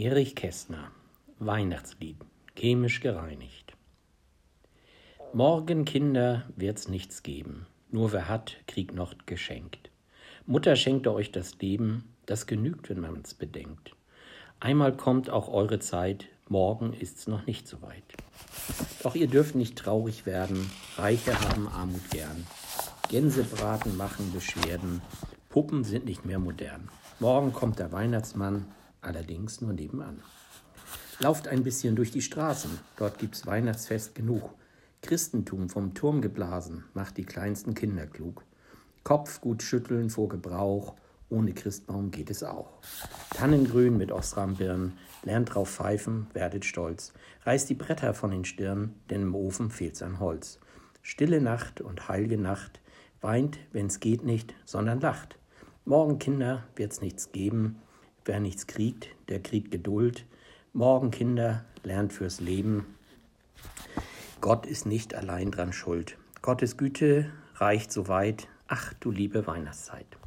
Erich Kästner Weihnachtslied chemisch gereinigt Morgen, Kinder, wird's nichts geben, nur wer hat, kriegt noch geschenkt. Mutter schenkte euch das Leben, das genügt, wenn man's bedenkt. Einmal kommt auch eure Zeit, morgen ist's noch nicht so weit. Doch ihr dürft nicht traurig werden, Reiche haben Armut gern. Gänsebraten machen Beschwerden, Puppen sind nicht mehr modern. Morgen kommt der Weihnachtsmann, allerdings nur nebenan. Lauft ein bisschen durch die Straßen, dort gibt's Weihnachtsfest genug. Christentum vom Turm geblasen, macht die kleinsten Kinder klug. Kopf gut schütteln vor Gebrauch, ohne Christbaum geht es auch. Tannengrün mit Osrambirn, lernt drauf pfeifen, werdet stolz. Reißt die Bretter von den Stirn, denn im Ofen fehlt's an Holz. Stille Nacht und heilige Nacht, weint, wenn's geht nicht, sondern lacht. Morgen, Kinder, wird's nichts geben. Wer nichts kriegt, der kriegt Geduld. Morgen, Kinder, lernt fürs Leben. Gott ist nicht allein dran schuld. Gottes Güte reicht so weit. Ach, du liebe Weihnachtszeit.